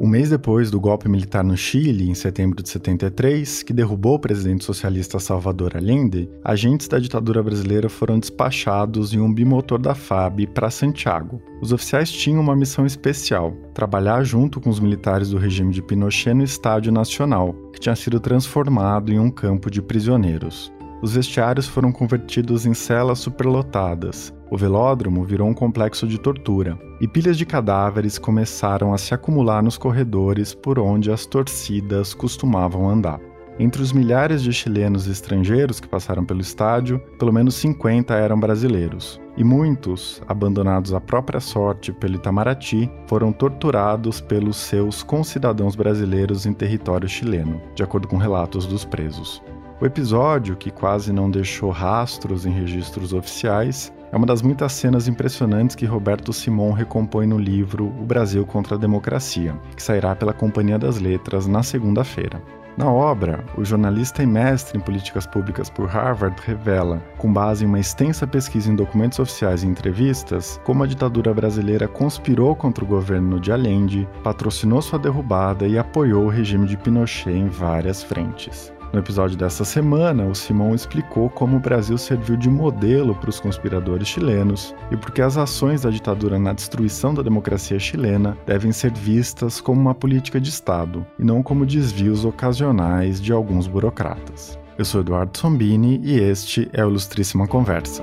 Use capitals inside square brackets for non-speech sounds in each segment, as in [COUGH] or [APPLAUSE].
Um mês depois do golpe militar no Chile, em setembro de 73, que derrubou o presidente socialista Salvador Allende, agentes da ditadura brasileira foram despachados em um bimotor da FAB para Santiago. Os oficiais tinham uma missão especial: trabalhar junto com os militares do regime de Pinochet no Estádio Nacional, que tinha sido transformado em um campo de prisioneiros. Os vestiários foram convertidos em celas superlotadas, o velódromo virou um complexo de tortura, e pilhas de cadáveres começaram a se acumular nos corredores por onde as torcidas costumavam andar. Entre os milhares de chilenos e estrangeiros que passaram pelo estádio, pelo menos 50 eram brasileiros, e muitos, abandonados à própria sorte pelo Itamaraty, foram torturados pelos seus concidadãos brasileiros em território chileno, de acordo com relatos dos presos. O episódio, que quase não deixou rastros em registros oficiais, é uma das muitas cenas impressionantes que Roberto Simon recompõe no livro O Brasil contra a Democracia, que sairá pela Companhia das Letras na segunda-feira. Na obra, o jornalista e mestre em políticas públicas por Harvard revela, com base em uma extensa pesquisa em documentos oficiais e entrevistas, como a ditadura brasileira conspirou contra o governo de Allende, patrocinou sua derrubada e apoiou o regime de Pinochet em várias frentes. No episódio dessa semana, o Simon explicou como o Brasil serviu de modelo para os conspiradores chilenos e porque as ações da ditadura na destruição da democracia chilena devem ser vistas como uma política de Estado e não como desvios ocasionais de alguns burocratas. Eu sou Eduardo Sombini e este é o Ilustríssima Conversa.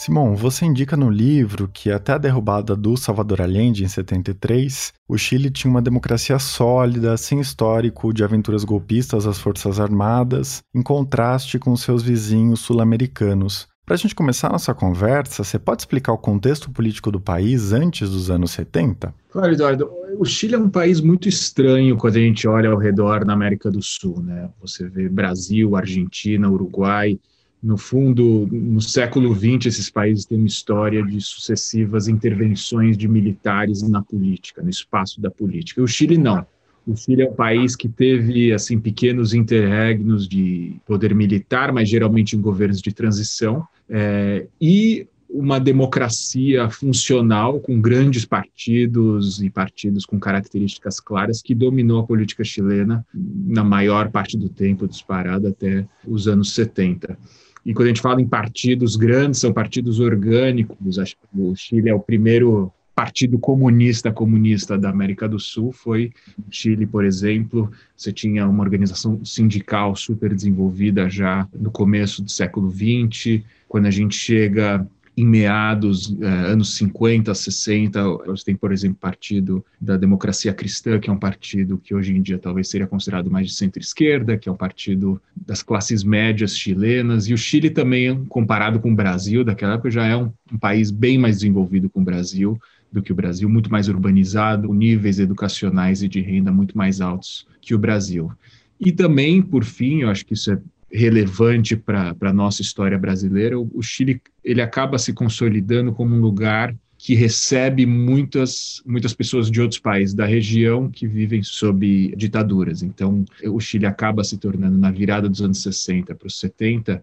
Simon, você indica no livro que até a derrubada do Salvador Allende em 73, o Chile tinha uma democracia sólida, sem histórico de aventuras golpistas às Forças Armadas, em contraste com seus vizinhos sul-americanos. Para a gente começar a nossa conversa, você pode explicar o contexto político do país antes dos anos 70? Claro, Eduardo. O Chile é um país muito estranho quando a gente olha ao redor na América do Sul. Né? Você vê Brasil, Argentina, Uruguai, no fundo, no século XX, esses países têm uma história de sucessivas intervenções de militares na política, no espaço da política. O Chile não. O Chile é um país que teve assim pequenos interregnos de poder militar, mas geralmente em governos de transição, é, e uma democracia funcional com grandes partidos e partidos com características claras que dominou a política chilena na maior parte do tempo disparado até os anos 70. E quando a gente fala em partidos grandes, são partidos orgânicos. Acho que o Chile é o primeiro partido comunista comunista da América do Sul foi Chile, por exemplo. Você tinha uma organização sindical super desenvolvida já no começo do século XX. Quando a gente chega em meados eh, anos 50, 60, você tem, por exemplo, o Partido da Democracia Cristã, que é um partido que hoje em dia talvez seria considerado mais de centro-esquerda, que é um partido das classes médias chilenas, e o Chile também, comparado com o Brasil, daquela época já é um, um país bem mais desenvolvido com o Brasil do que o Brasil, muito mais urbanizado, com níveis educacionais e de renda muito mais altos que o Brasil. E também, por fim, eu acho que isso é relevante para a nossa história brasileira, o, o Chile ele acaba se consolidando como um lugar que recebe muitas, muitas pessoas de outros países da região que vivem sob ditaduras. Então, o Chile acaba se tornando, na virada dos anos 60 para os 70,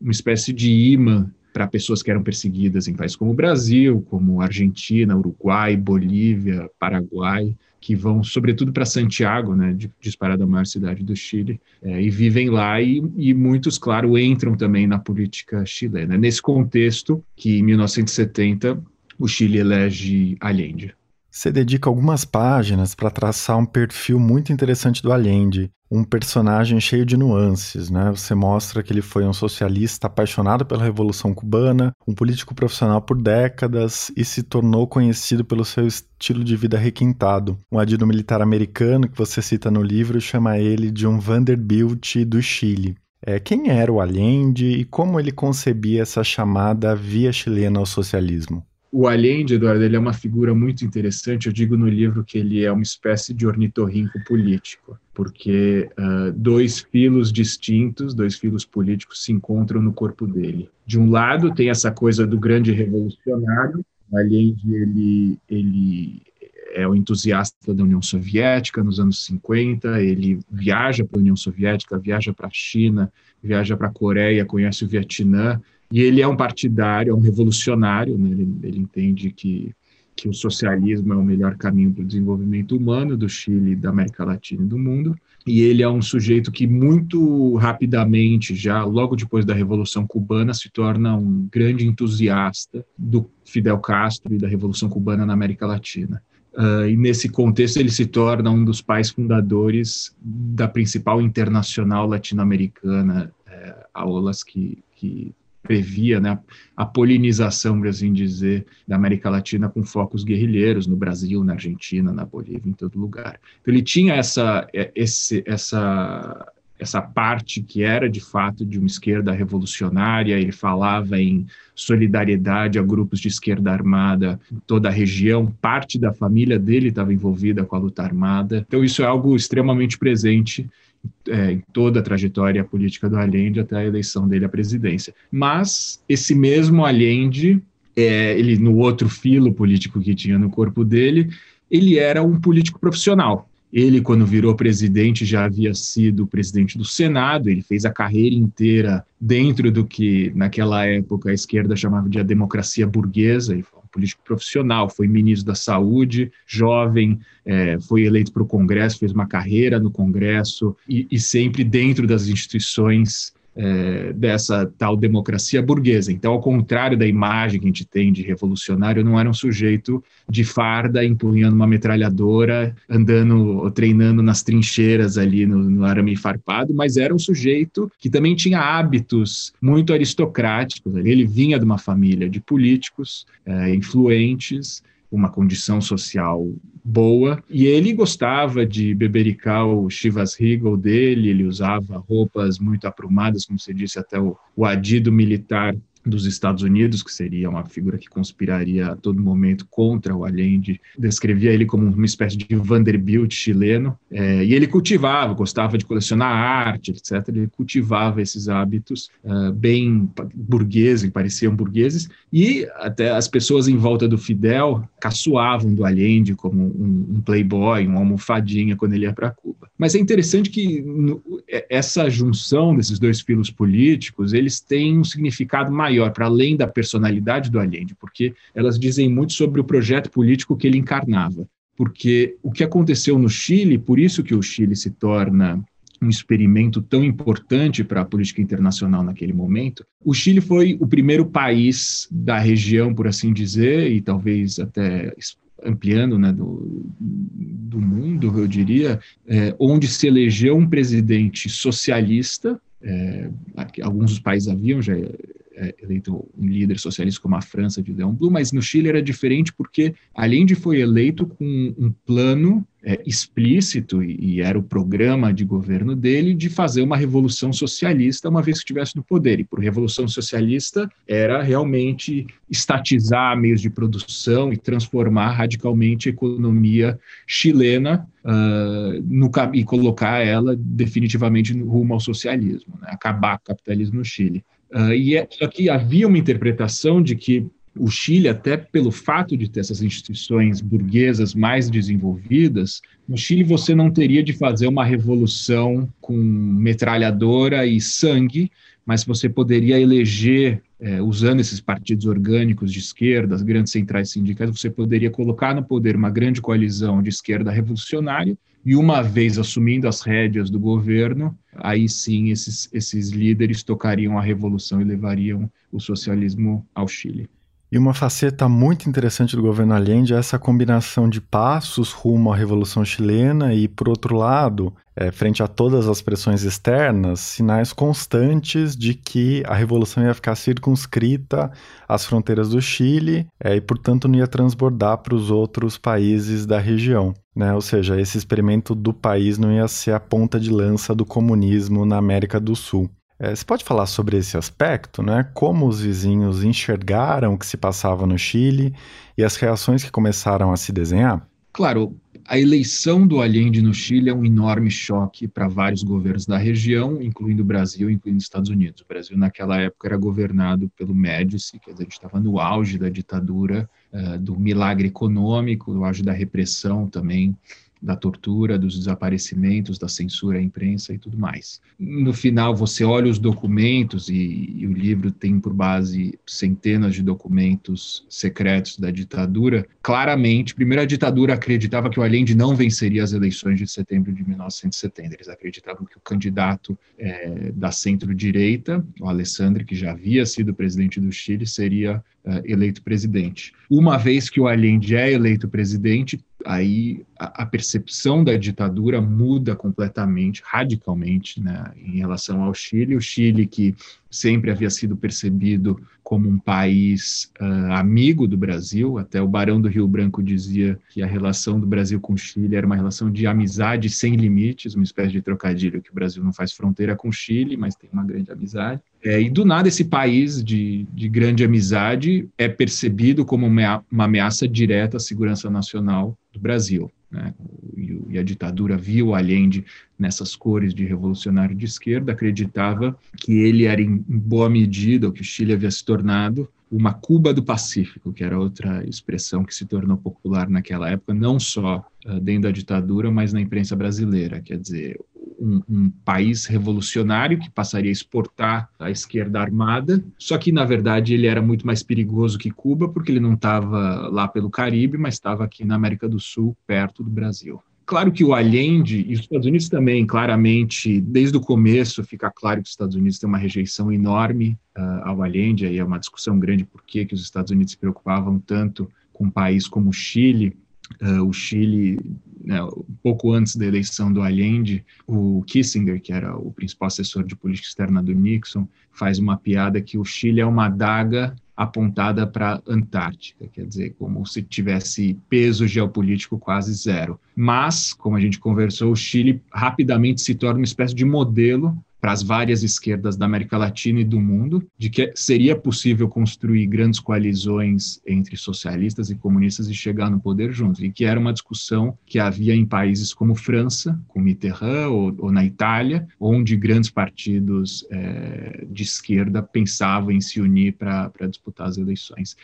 uma espécie de imã para pessoas que eram perseguidas em países como o Brasil, como Argentina, Uruguai, Bolívia, Paraguai que vão sobretudo para Santiago, né, disparada a maior cidade do Chile, é, e vivem lá e, e, muitos, claro, entram também na política chilena. Nesse contexto que, em 1970, o Chile elege Allende. Você dedica algumas páginas para traçar um perfil muito interessante do Allende, um personagem cheio de nuances, né? Você mostra que ele foi um socialista apaixonado pela Revolução Cubana, um político profissional por décadas e se tornou conhecido pelo seu estilo de vida requintado. Um adido militar americano que você cita no livro chama ele de um Vanderbilt do Chile. É, quem era o Allende e como ele concebia essa chamada via chilena ao socialismo? O Allende, Eduardo, ele é uma figura muito interessante. Eu digo no livro que ele é uma espécie de ornitorrinco político, porque uh, dois filos distintos, dois filos políticos se encontram no corpo dele. De um lado tem essa coisa do grande revolucionário. O Allende ele ele é o entusiasta da União Soviética nos anos 50, ele viaja para a União Soviética, viaja para a China, viaja para a Coreia, conhece o Vietnã, e ele é um partidário, é um revolucionário, né? ele, ele entende que, que o socialismo é o melhor caminho para o desenvolvimento humano do Chile, da América Latina e do mundo, e ele é um sujeito que muito rapidamente, já logo depois da Revolução Cubana, se torna um grande entusiasta do Fidel Castro e da Revolução Cubana na América Latina. Uh, e nesse contexto ele se torna um dos pais fundadores da principal internacional latino-americana, é, a OLAS, que, que previa né, a polinização, por assim dizer, da América Latina com focos guerrilheiros no Brasil, na Argentina, na Bolívia, em todo lugar. Então ele tinha essa, é, esse, essa, essa parte que era de fato de uma esquerda revolucionária, ele falava em solidariedade a grupos de esquerda armada em toda a região, parte da família dele estava envolvida com a luta armada, então isso é algo extremamente presente é, em toda a trajetória política do Allende até a eleição dele à presidência. Mas esse mesmo Allende, é, ele no outro filo político que tinha no corpo dele, ele era um político profissional. Ele, quando virou presidente, já havia sido presidente do Senado, ele fez a carreira inteira dentro do que, naquela época, a esquerda chamava de a democracia burguesa, ele foi um político profissional, foi ministro da Saúde, jovem, é, foi eleito para o Congresso, fez uma carreira no Congresso e, e sempre dentro das instituições é, dessa tal democracia burguesa. Então, ao contrário da imagem que a gente tem de revolucionário, não era um sujeito de farda empunhando uma metralhadora, andando, treinando nas trincheiras ali no, no arame farpado, mas era um sujeito que também tinha hábitos muito aristocráticos. Ele vinha de uma família de políticos é, influentes, uma condição social boa, e ele gostava de bebericar o Chivas Regal dele, ele usava roupas muito aprumadas, como você disse, até o, o adido militar dos Estados Unidos, que seria uma figura que conspiraria a todo momento contra o Allende, descrevia ele como uma espécie de Vanderbilt chileno, é, e ele cultivava, gostava de colecionar arte, etc. Ele cultivava esses hábitos uh, bem burgueses, pareciam burgueses, e até as pessoas em volta do Fidel caçoavam do Allende como um, um playboy, uma almofadinha quando ele ia para Cuba. Mas é interessante que no, essa junção desses dois filos políticos, eles têm um significado maior maior, para além da personalidade do Allende, porque elas dizem muito sobre o projeto político que ele encarnava. Porque o que aconteceu no Chile, por isso que o Chile se torna um experimento tão importante para a política internacional naquele momento. O Chile foi o primeiro país da região, por assim dizer, e talvez até ampliando né, do, do mundo, eu diria, é, onde se elegeu um presidente socialista. É, alguns dos países haviam já é, eleito um líder socialista como a França de Leon Blum, mas no Chile era diferente porque Allende foi eleito com um plano é, explícito, e, e, era o programa de governo dele, de fazer uma revolução socialista uma vez que estivesse no poder. E por revolução socialista era realmente estatizar meios de produção e transformar radicalmente a economia chilena uh, no, e colocar ela definitivamente rumo ao socialismo, né? acabar com o capitalismo no Chile. Uh, e é, só que havia uma interpretação de que o Chile, até pelo fato de ter essas instituições burguesas mais desenvolvidas, no Chile você não teria de fazer uma revolução com metralhadora e sangue, mas você poderia eleger, é, usando esses partidos orgânicos de esquerda, as grandes centrais sindicais, você poderia colocar no poder uma grande coalizão de esquerda revolucionária e uma vez assumindo as rédeas do governo, aí sim esses, esses líderes tocariam a revolução e levariam o socialismo ao Chile. E uma faceta muito interessante do governo Allende é essa combinação de passos rumo à Revolução Chilena e, por outro lado, é, frente a todas as pressões externas, sinais constantes de que a revolução ia ficar circunscrita às fronteiras do Chile é, e, portanto, não ia transbordar para os outros países da região. Né? Ou seja, esse experimento do país não ia ser a ponta de lança do comunismo na América do Sul. É, você pode falar sobre esse aspecto, né? Como os vizinhos enxergaram o que se passava no Chile e as reações que começaram a se desenhar? Claro, a eleição do Allende no Chile é um enorme choque para vários governos da região, incluindo o Brasil, incluindo os Estados Unidos. O Brasil, naquela época, era governado pelo Médici, quer dizer, a gente estava no auge da ditadura, uh, do milagre econômico, no auge da repressão também da tortura, dos desaparecimentos, da censura à imprensa e tudo mais. No final, você olha os documentos, e, e, o livro tem por base centenas de documentos secretos da ditadura. Claramente, primeiro, a ditadura acreditava que o Allende não venceria as eleições de setembro de 1970. Eles acreditavam que o candidato é, da centro-direita, o Alessandro, que já havia sido presidente do Chile, seria uh, eleito presidente. Uma vez que o Allende é eleito presidente, aí a, a percepção da ditadura muda completamente, radicalmente, né, em relação ao Chile. O Chile que sempre havia sido percebido como um país uh, amigo do Brasil. Até o Barão do Rio Branco dizia que a relação do Brasil com o Chile era uma relação de amizade sem limites, uma espécie de trocadilho que o Brasil não faz fronteira com o Chile, mas tem uma grande amizade. É, e do nada esse país de, de grande amizade é percebido como uma, ameaça direta à segurança nacional do Brasil. Né? E a ditadura viu Allende nessas cores de revolucionário de esquerda, acreditava que ele era, em boa medida, o que o Chile havia se tornado, uma Cuba do Pacífico, que era outra expressão que se tornou popular naquela época, não só uh, dentro da ditadura, mas na imprensa brasileira. Quer dizer, um, um, país revolucionário que passaria a exportar a esquerda armada, só que, na verdade, ele era muito mais perigoso que Cuba, porque ele não estava lá pelo Caribe, mas estava aqui na América do Sul, perto do Brasil. Claro que o Allende, e os Estados Unidos também, claramente, desde o começo, fica claro que os Estados Unidos têm uma rejeição enorme uh, ao Allende, aí é uma discussão grande por que, os Estados Unidos se preocupavam tanto com um país como o Chile, Uh, o Chile, né, pouco antes da eleição do Allende, o Kissinger, que era o principal assessor de política externa do Nixon, faz uma piada que o Chile é uma adaga apontada para a Antártica, quer dizer, como se tivesse peso geopolítico quase zero. Mas, como a gente conversou, o Chile rapidamente se torna uma espécie de modelo para as várias esquerdas da América Latina e do mundo, de que seria possível construir grandes coalizões entre socialistas e comunistas e chegar no poder juntos, e que era uma discussão que havia em países como França, com Mitterrand, ou, ou na Itália, onde grandes partidos é, de esquerda pensavam em se unir para disputar as eleições.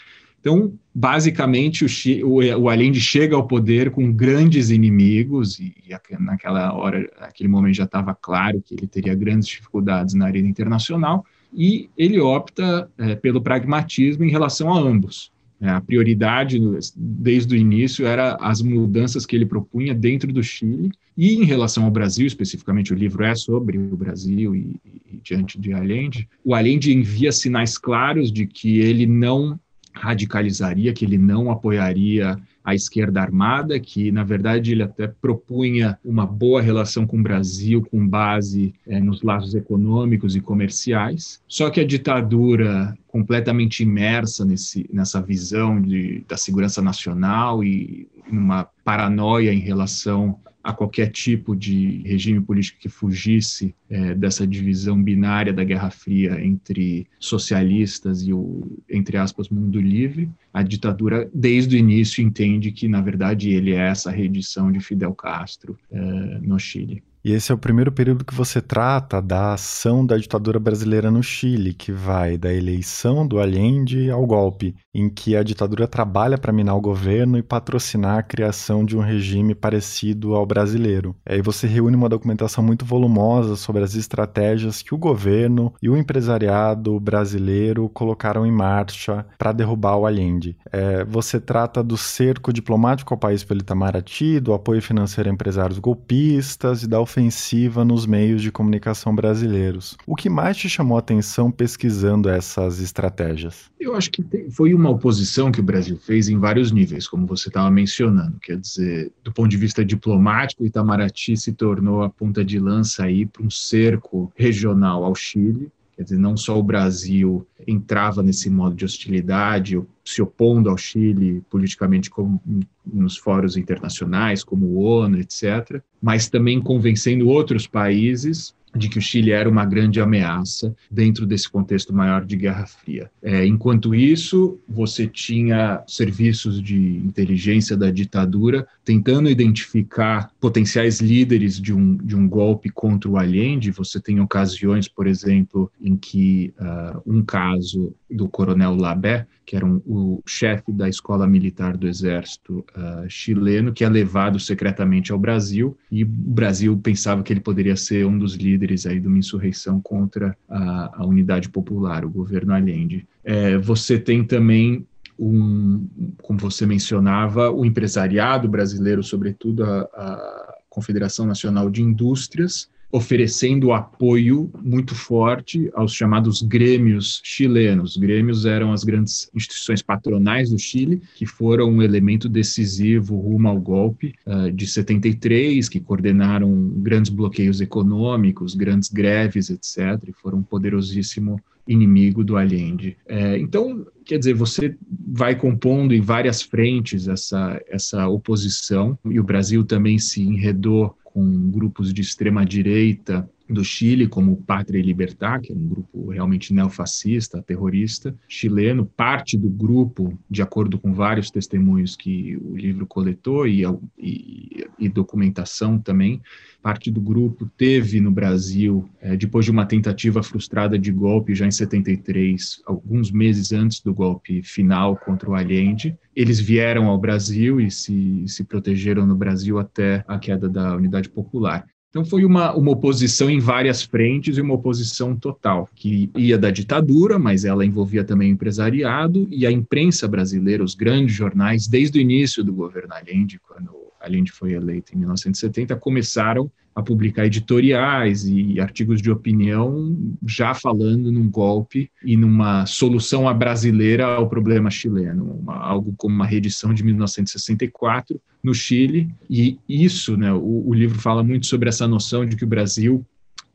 Então, basicamente, o, o, o, Allende chega ao poder com grandes inimigos, e, e naquela hora, naquele momento já estava claro que ele teria grandes dificuldades na arena internacional, e ele opta é, pelo pragmatismo em relação a ambos. É, a prioridade, desde o início, era as mudanças que ele propunha dentro do Chile, e em relação ao Brasil, especificamente, o livro é sobre o Brasil e, e diante de Allende, o Allende envia sinais claros de que ele não radicalizaria, que ele não apoiaria a esquerda armada, que na verdade ele até propunha uma boa relação com o Brasil com base é, nos laços econômicos e comerciais. Só que a ditadura completamente imersa nesse, nessa visão de, da segurança nacional e uma paranoia em relação a qualquer tipo de regime político que fugisse é, dessa divisão binária da Guerra Fria entre socialistas e o, entre aspas, mundo livre, a ditadura, desde o início, entende que, na verdade, ele é essa reedição de Fidel Castro é, no Chile. E esse é o primeiro período que você trata da ação da ditadura brasileira no Chile, que vai da eleição do Allende ao golpe, em que a ditadura trabalha para minar o governo e patrocinar a criação de um regime parecido ao brasileiro. Aí você reúne uma documentação muito volumosa sobre as estratégias que o governo e o empresariado brasileiro colocaram em marcha para derrubar o Allende. É, você trata do cerco diplomático ao país pelo Itamaraty, do apoio financeiro a empresários golpistas e da ofensiva nos meios de comunicação brasileiros. O que mais te chamou a atenção pesquisando essas estratégias? Eu acho que foi uma oposição que o Brasil fez em vários níveis, como você estava mencionando. Quer dizer, do ponto de vista diplomático, Itamaraty se tornou a ponta de lança aí para um cerco regional ao Chile. Quer dizer, não só o Brasil entrava nesse modo de hostilidade, se opondo ao Chile politicamente como nos fóruns internacionais, como o ONU, etc., mas também convencendo outros países de que o Chile era uma grande ameaça dentro desse contexto maior de Guerra Fria. É, enquanto isso, você tinha serviços de inteligência da ditadura tentando identificar potenciais líderes de um, de um golpe contra o Allende. Você tem ocasiões, por exemplo, em que uh, um caso do coronel Labé, que era um, o chefe da escola militar do exército uh, chileno, que é levado secretamente ao Brasil, e o Brasil pensava que ele poderia ser um dos líderes aí de uma insurreição contra a, a unidade popular, o governo Allende. É, você tem também um, como você mencionava, o empresariado brasileiro, sobretudo a, a Confederação Nacional de Indústrias, oferecendo apoio muito forte aos chamados grêmios chilenos. Grêmios eram as grandes instituições patronais do Chile, que foram um elemento decisivo rumo ao golpe uh, de 73, que coordenaram grandes bloqueios econômicos, grandes greves, etc., e foram um poderosíssimo inimigo do Allende. É, então, quer dizer, você vai compondo em várias frentes essa, essa oposição, e o Brasil também se enredou com grupos de extrema direita do Chile, como Pátria Libertar, que é um grupo realmente neofascista, terrorista chileno. Parte do grupo, de acordo com vários testemunhos que o livro coletou e, e, e documentação também, parte do grupo teve no Brasil, é, depois de uma tentativa frustrada de golpe já em 73, alguns meses antes do golpe final contra o Allende, eles vieram ao Brasil e se, se protegeram no Brasil até a queda da Unidade Popular. Então foi uma, uma oposição em várias frentes e uma oposição total, que ia da ditadura, mas ela envolvia também o empresariado e a imprensa brasileira, os grandes jornais, desde o início do governo Allende, quando Allende foi eleito em 1970, começaram a publicar editoriais e artigos de opinião já falando num golpe e numa solução à brasileira ao problema chileno, uma, algo como uma reedição de 1964 no Chile. E isso, né, o, o livro fala muito sobre essa noção de que o Brasil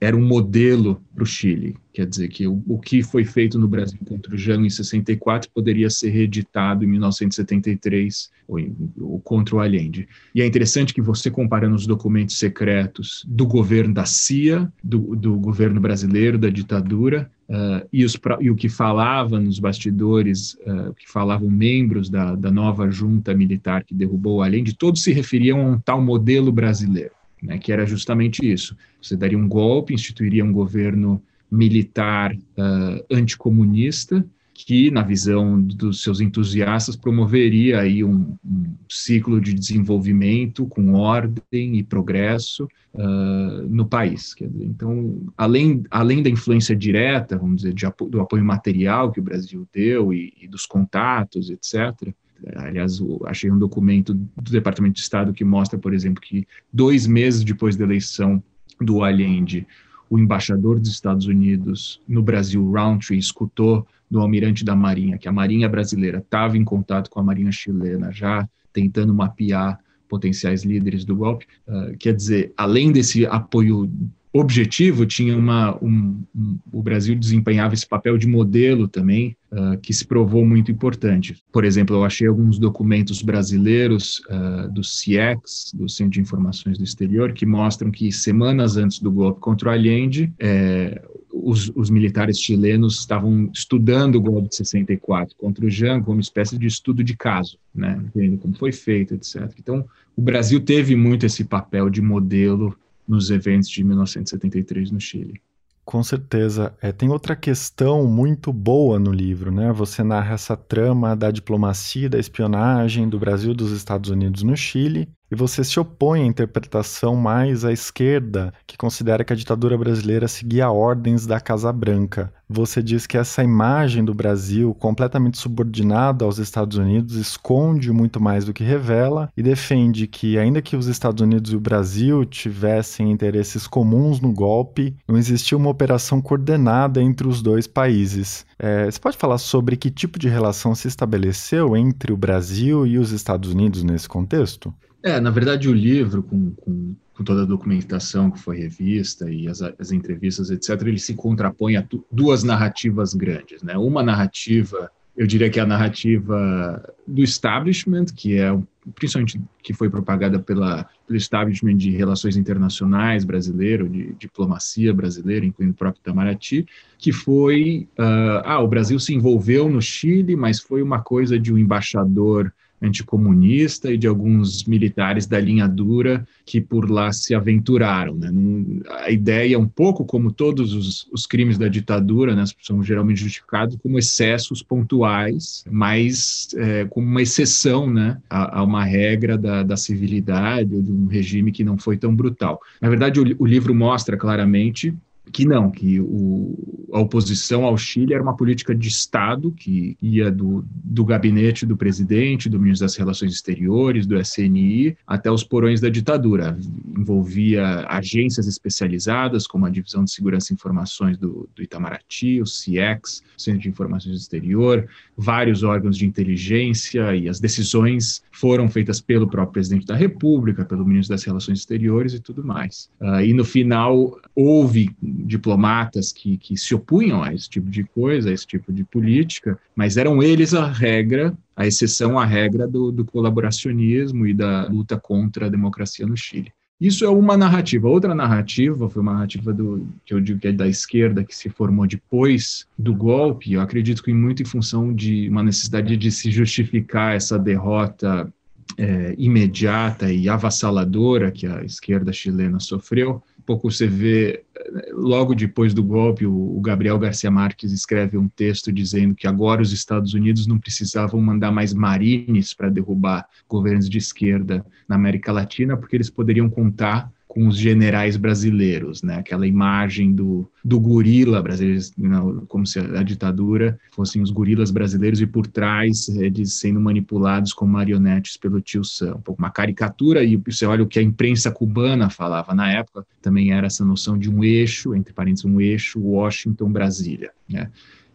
era um modelo para o Chile. Quer dizer, que o, o, que foi feito no Brasil contra o Jango em 64 poderia ser reeditado em 1973 ou, em, ou contra o Allende. E é interessante que você comparando os documentos secretos do governo da CIA, do, do governo brasileiro, da ditadura, uh, e, os, e, o que falava nos bastidores, uh, que falavam membros da, da nova junta militar que derrubou o Allende, todos se referiam a um tal modelo brasileiro né, que era justamente isso. Você daria um golpe, instituiria um governo militar uh, anticomunista, que, na visão dos seus entusiastas, promoveria aí um, um ciclo de desenvolvimento com ordem e progresso uh, no país. Então, além, além da influência direta, vamos dizer, de, do apoio material que o Brasil deu e, e dos contatos, etc., Aliás, achei um documento do Departamento de Estado que mostra, por exemplo, que dois meses depois da eleição do Allende, o embaixador dos Estados Unidos no Brasil, Roundtree, escutou do almirante da Marinha que a Marinha brasileira estava em contato com a Marinha chilena, já tentando mapear potenciais líderes do golpe. Uh, quer dizer, além desse apoio objetivo, tinha uma, um, um, o Brasil desempenhava esse papel de modelo também, uh, que se provou muito importante. Por exemplo, eu achei alguns documentos brasileiros uh, do CIEX, do Centro de Informações do Exterior, que mostram que semanas antes do golpe contra o Allende, é, os, os, militares chilenos estavam estudando o golpe de 64 contra o Jean como uma espécie de estudo de caso, né, vendo como foi feito, etc. Então, o Brasil teve muito esse papel de modelo nos eventos de 1973 no Chile. Com certeza. É, tem outra questão muito boa no livro, né? Você narra essa trama da diplomacia, da espionagem do Brasil dos Estados Unidos no Chile, e você se opõe à interpretação mais à esquerda, que considera que a ditadura brasileira seguia ordens da Casa Branca. Você diz que essa imagem do Brasil, completamente subordinado aos Estados Unidos, esconde muito mais do que revela e defende que, ainda que os Estados Unidos e o Brasil tivessem interesses comuns no golpe, não existia uma operação coordenada entre os dois países. É, você pode falar sobre que tipo de relação se estabeleceu entre o Brasil e os Estados Unidos nesse contexto? É, na verdade, o livro, com, com, com toda a documentação que foi revista e as, as entrevistas, etc., ele se contrapõe a tu, duas narrativas grandes. Né? Uma narrativa, eu diria que é a narrativa do establishment, que é principalmente que foi propagada pela, pelo establishment de relações internacionais brasileiro, de diplomacia brasileira, incluindo o próprio Itamaraty, que foi, uh, ah, o Brasil se envolveu no Chile, mas foi uma coisa de um embaixador anticomunista e de alguns militares da linha dura que por lá se aventuraram. Né? A ideia é um pouco como todos os, os crimes da ditadura, né, são geralmente justificados como excessos pontuais, mas é, como uma exceção né, a, a uma regra da, da, civilidade ou de um regime que não foi tão brutal. Na verdade, o, o livro mostra claramente que não, que o, a oposição ao Chile era uma política de Estado que ia do, do gabinete do presidente, do ministro das Relações Exteriores, do SNI, até os porões da ditadura. Envolvia agências especializadas, como a Divisão de Segurança e Informações do, do Itamaraty, o CIEX, Centro de Informações Exterior, vários órgãos de inteligência, e as decisões foram feitas pelo próprio presidente da República, pelo ministro das Relações Exteriores e tudo mais. Uh, e no final houve diplomatas que, que se opunham a esse tipo de coisa, a esse tipo de política, mas eram eles a regra, a exceção à regra do, do colaboracionismo e da luta contra a democracia no Chile. Isso é uma narrativa. Outra narrativa foi uma narrativa do que eu digo que é da esquerda que se formou depois do golpe. Eu acredito que muito em função de uma necessidade de se justificar essa derrota é, imediata e avassaladora que a esquerda chilena sofreu pouco você vê, logo depois do golpe, o Gabriel Garcia Marques escreve um texto dizendo que agora os Estados Unidos não precisavam mandar mais marines para derrubar governos de esquerda na América Latina, porque eles poderiam contar com os generais brasileiros, né? Aquela imagem do, do gorila brasileiro, como se a ditadura fossem os gorilas brasileiros e por trás eles sendo manipulados como marionetes pelo tio Sam. Um pouco uma caricatura e você olha o que a imprensa cubana falava na época, também era essa noção de um eixo, entre parênteses, um eixo Washington-Brasília, né?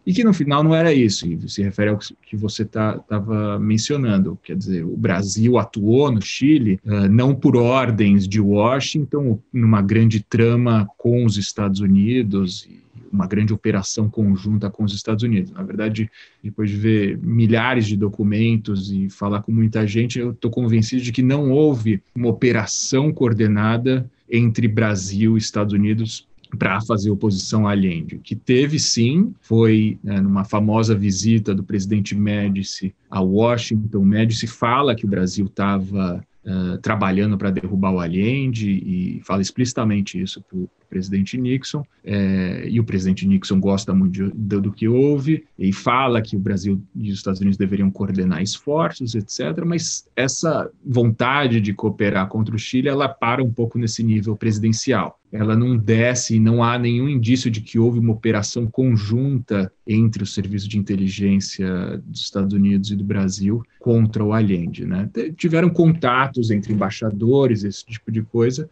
E que no final não era isso, se refere ao que você estava tá, mencionando, quer dizer, o Brasil atuou no Chile uh, não por ordens de Washington, numa grande trama com os Estados Unidos uma grande operação conjunta com os Estados Unidos. Na verdade, depois de ver milhares de documentos e falar com muita gente, eu estou convencido de que não houve uma operação coordenada entre Brasil e Estados Unidos para fazer oposição a Allende. Que teve, sim, foi né, numa famosa visita do presidente Médici a Washington. Médici fala que o Brasil estava uh, trabalhando para derrubar o Allende e fala explicitamente isso para o presidente Nixon, é, e o presidente Nixon gosta muito de, do que houve, e fala que o Brasil e os Estados Unidos deveriam coordenar esforços, etc., mas essa vontade de cooperar contra o Chile, ela para um pouco nesse nível presidencial. Ela não desce e não há nenhum indício de que houve uma operação conjunta entre o serviço de inteligência dos Estados Unidos e do Brasil contra o Allende. Né? Tiveram contatos entre embaixadores, esse tipo de coisa,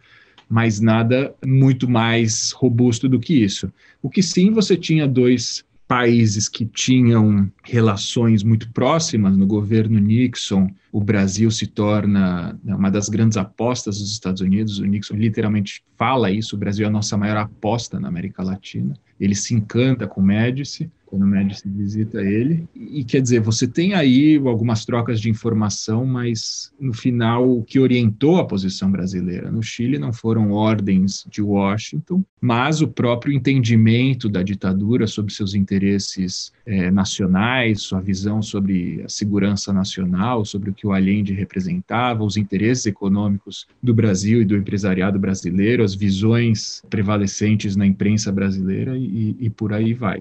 mas nada muito mais robusto do que isso. O que sim, você tinha dois países que tinham relações muito próximas no governo Nixon, o Brasil se torna né, uma das grandes apostas dos Estados Unidos. O Nixon literalmente fala isso: o Brasil é a nossa maior aposta na América Latina. Ele se encanta com o Médici quando o Médici visita ele. E quer dizer, você tem aí algumas trocas de informação, mas no final o que orientou a posição brasileira no Chile não foram ordens de Washington, mas o próprio entendimento da ditadura sobre seus interesses é, nacionais, sua visão sobre a segurança nacional, sobre o que o Allende representava, os interesses econômicos do Brasil e do empresariado brasileiro, as visões prevalecentes na imprensa brasileira e, e por aí vai.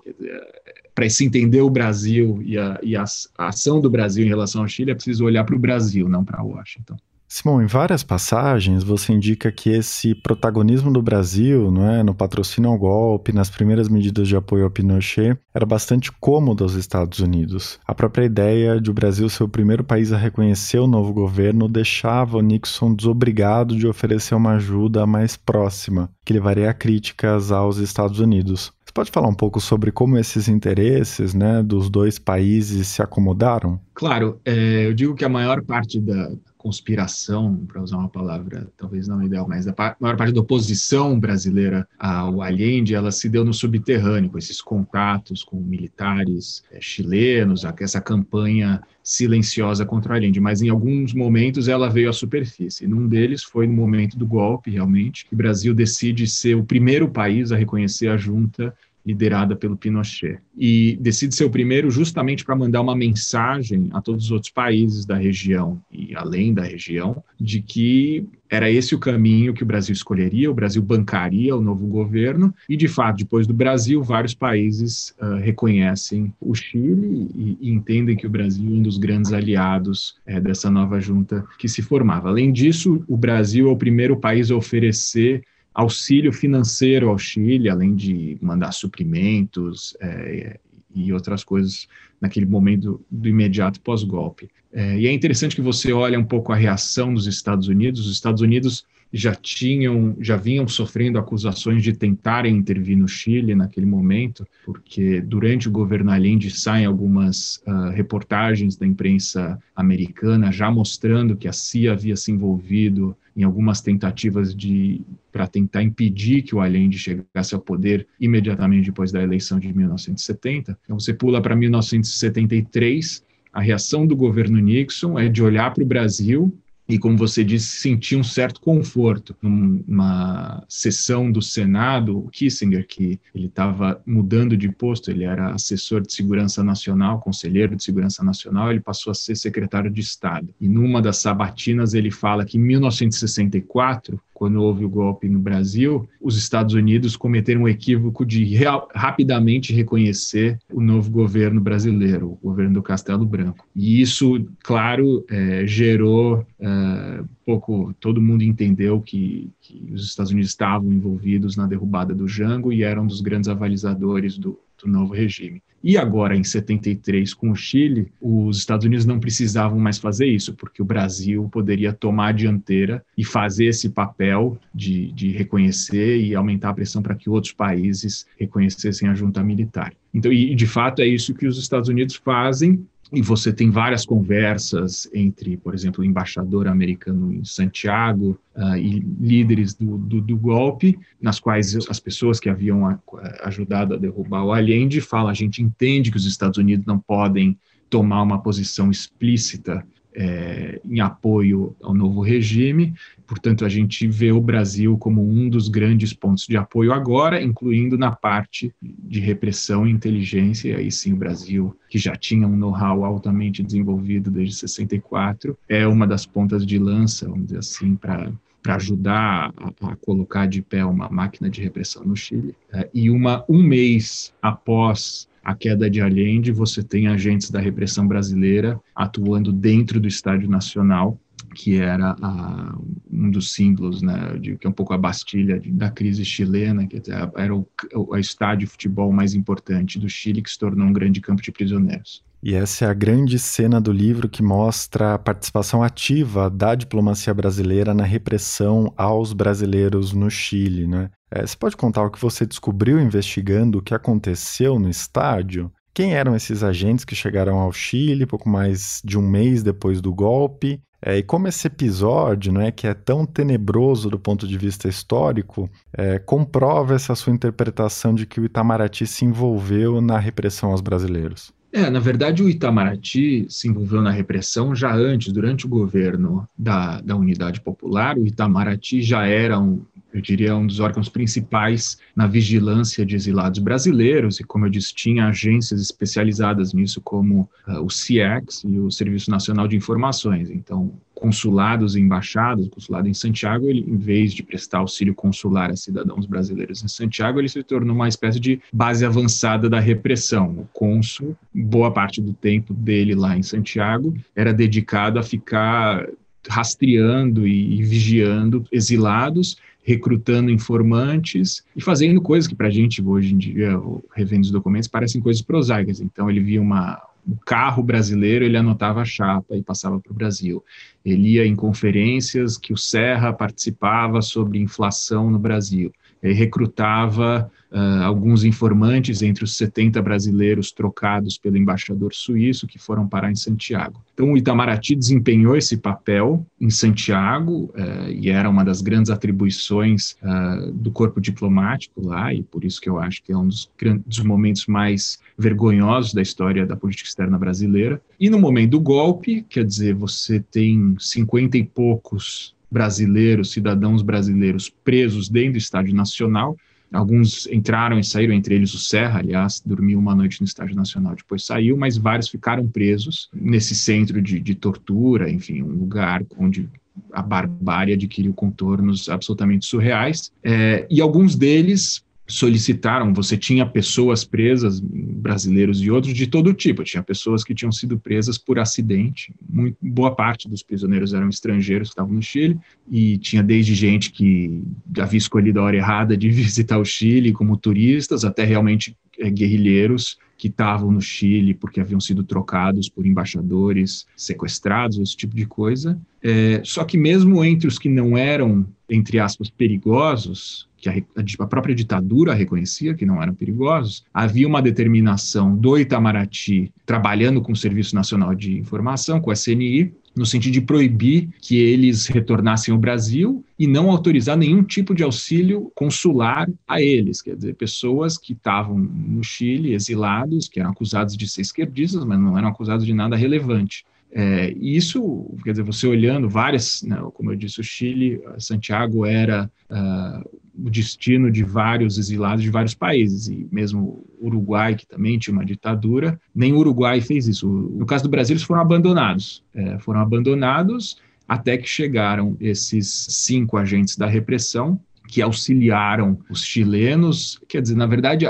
Para se entender o Brasil e, a, e a, a, ação do Brasil em relação ao Chile, é preciso olhar para o Brasil, não para Washington. Simão, em várias passagens você indica que esse protagonismo do Brasil, não é, no patrocínio ao golpe, nas primeiras medidas de apoio ao Pinochet, era bastante cômodo aos Estados Unidos. A própria ideia de o Brasil ser o primeiro país a reconhecer o novo governo deixava o Nixon desobrigado de oferecer uma ajuda mais próxima, que levaria a críticas aos Estados Unidos. Você pode falar um pouco sobre como esses interesses né, dos dois países se acomodaram? Claro, é, eu digo que a maior parte da conspiração, para usar uma palavra talvez não ideal, mas a maior parte da oposição brasileira ao Allende, ela se deu no subterrâneo, com esses contatos com militares é, chilenos, essa campanha silenciosa contra o Allende, mas em alguns momentos ela veio à superfície. Num deles foi no momento do golpe, realmente, que o Brasil decide ser o primeiro país a reconhecer a junta liderada pelo Pinochet. E decide ser o primeiro justamente para mandar uma mensagem a todos os outros países da região e além da região de que era esse o caminho que o Brasil escolheria, o Brasil bancaria o novo governo, e de fato, depois do Brasil, vários países uh, reconhecem o Chile e, e, entendem que o Brasil é um dos grandes aliados uh, dessa nova junta que se formava. Além disso, o Brasil é o primeiro país a oferecer auxílio financeiro ao Chile, além de mandar suprimentos é, e outras coisas naquele momento do imediato pós-golpe. É, e é interessante que você olha um pouco a reação dos Estados Unidos. Os Estados Unidos já tinham, já vinham sofrendo acusações de tentarem intervir no Chile naquele momento, porque durante o governo Allende saem algumas uh, reportagens da imprensa americana já mostrando que a CIA havia se envolvido em algumas tentativas de para tentar impedir que o Allende chegasse ao poder imediatamente depois da eleição de 1970. Então você pula para 1973, a reação do governo Nixon é de olhar para o Brasil e, como você disse, sentir um certo conforto. Numa sessão do Senado, o Kissinger, que ele estava mudando de posto, ele era assessor de segurança nacional, conselheiro de segurança nacional, ele passou a ser secretário de Estado. E numa das sabatinas ele fala que em 1964 quando houve o golpe no Brasil, os Estados Unidos cometeram o equívoco de real, rapidamente reconhecer o novo governo brasileiro, o governo do Castelo Branco. E isso, claro, é, gerou é, pouco. Todo mundo entendeu que, que os Estados Unidos estavam envolvidos na derrubada do Jango e eram um dos grandes avalizadores do, do novo regime. E agora, em 73, com o Chile, os Estados Unidos não precisavam mais fazer isso, porque o Brasil poderia tomar a dianteira e fazer esse papel de, de reconhecer e aumentar a pressão para que outros países reconhecessem a junta militar. Então, e de fato é isso que os Estados Unidos fazem e você tem várias conversas entre, por exemplo, o embaixador americano em Santiago uh, e líderes do, do, do, golpe, nas quais as pessoas que haviam a, ajudado a derrubar o Allende falam: a gente entende que os Estados Unidos não podem tomar uma posição explícita é, em apoio ao novo regime. Portanto, a gente vê o Brasil como um dos grandes pontos de apoio agora, incluindo na parte de repressão e inteligência. E aí sim, o Brasil, que já tinha um know-how altamente desenvolvido desde 64, é uma das pontas de lança, vamos dizer assim, para para ajudar a, a, colocar de pé uma máquina de repressão no Chile. É, e uma, um mês após a queda de Allende, você tem agentes da repressão brasileira atuando dentro do Estádio Nacional, que era a, um dos símbolos, né, de, que é um pouco a Bastilha da crise chilena, que era o, o estádio de futebol mais importante do Chile, que se tornou um grande campo de prisioneiros. E essa é a grande cena do livro que mostra a participação ativa da diplomacia brasileira na repressão aos brasileiros no Chile, né? É, você pode contar o que você descobriu investigando o que aconteceu no estádio? Quem eram esses agentes que chegaram ao Chile pouco mais de um mês depois do golpe? É, e como esse episódio, né, que é tão tenebroso do ponto de vista histórico, é, comprova essa sua interpretação de que o Itamaraty se envolveu na repressão aos brasileiros? É, na verdade, o Itamaraty se envolveu na repressão já antes, durante o governo da, da Unidade Popular. O Itamaraty já era um, eu diria, um dos órgãos principais na vigilância de exilados brasileiros, e como eu disse, tinha agências especializadas nisso, como uh, o CIEX e o Serviço Nacional de Informações. Então, consulados e embaixadas, o consulado em Santiago, ele, em vez de prestar auxílio consular a cidadãos brasileiros em Santiago, ele se tornou uma espécie de base avançada da repressão. O cônsul, boa parte do tempo dele lá em Santiago, era dedicado a ficar rastreando e, e vigiando exilados recrutando informantes e fazendo coisas que para a gente hoje em dia, revendo os documentos, parecem coisas prosaicas. Então ele via uma, um carro brasileiro, ele anotava a chapa e passava para o Brasil. Ele ia em conferências que o Serra participava sobre inflação no Brasil. Ele recrutava uh, alguns informantes entre os 70 brasileiros trocados pelo embaixador suíço que foram parar em Santiago. Então, o Itamaraty desempenhou esse papel em Santiago uh, e era uma das grandes atribuições uh, do corpo diplomático lá, e por isso que eu acho que é um dos, dos momentos mais vergonhosos da história da política externa brasileira. E no momento do golpe, quer dizer, você tem 50 e poucos brasileiros, cidadãos brasileiros presos dentro do Estádio Nacional, Alguns entraram e saíram, entre eles o Serra, aliás, dormiu uma noite no Estádio Nacional, depois saiu, mas vários ficaram presos nesse centro de, de tortura, enfim, um lugar onde a barbárie adquiriu contornos absolutamente surreais. É, e alguns deles solicitaram, você tinha pessoas presas, brasileiros e outros, de todo tipo. Tinha pessoas que tinham sido presas por acidente. Muito, boa parte dos prisioneiros eram estrangeiros que estavam no Chile, e tinha desde gente que havia escolhido a hora errada de [LAUGHS] visitar o Chile como turistas, até realmente é, guerrilheiros que estavam no Chile porque haviam sido trocados por embaixadores sequestrados, esse tipo de coisa. É, só que mesmo entre os que não eram, entre aspas, perigosos, que a, a, própria ditadura reconhecia que não eram perigosos, havia uma determinação do Itamaraty, trabalhando com o Serviço Nacional de Informação, com a SNI, no sentido de proibir que eles retornassem ao Brasil e não autorizar nenhum tipo de auxílio consular a eles, quer dizer, pessoas que estavam no Chile, exilados, que eram acusados de ser esquerdistas, mas não eram acusados de nada relevante. É, isso, quer dizer, você olhando várias, né, como eu disse, o Chile, Santiago era uh, o destino de vários exilados de vários países, e mesmo o Uruguai, que também tinha uma ditadura, nem o Uruguai fez isso. No caso do Brasil, eles foram abandonados. É, foram abandonados até que chegaram esses cinco agentes da repressão que auxiliaram os chilenos. Quer dizer, na verdade,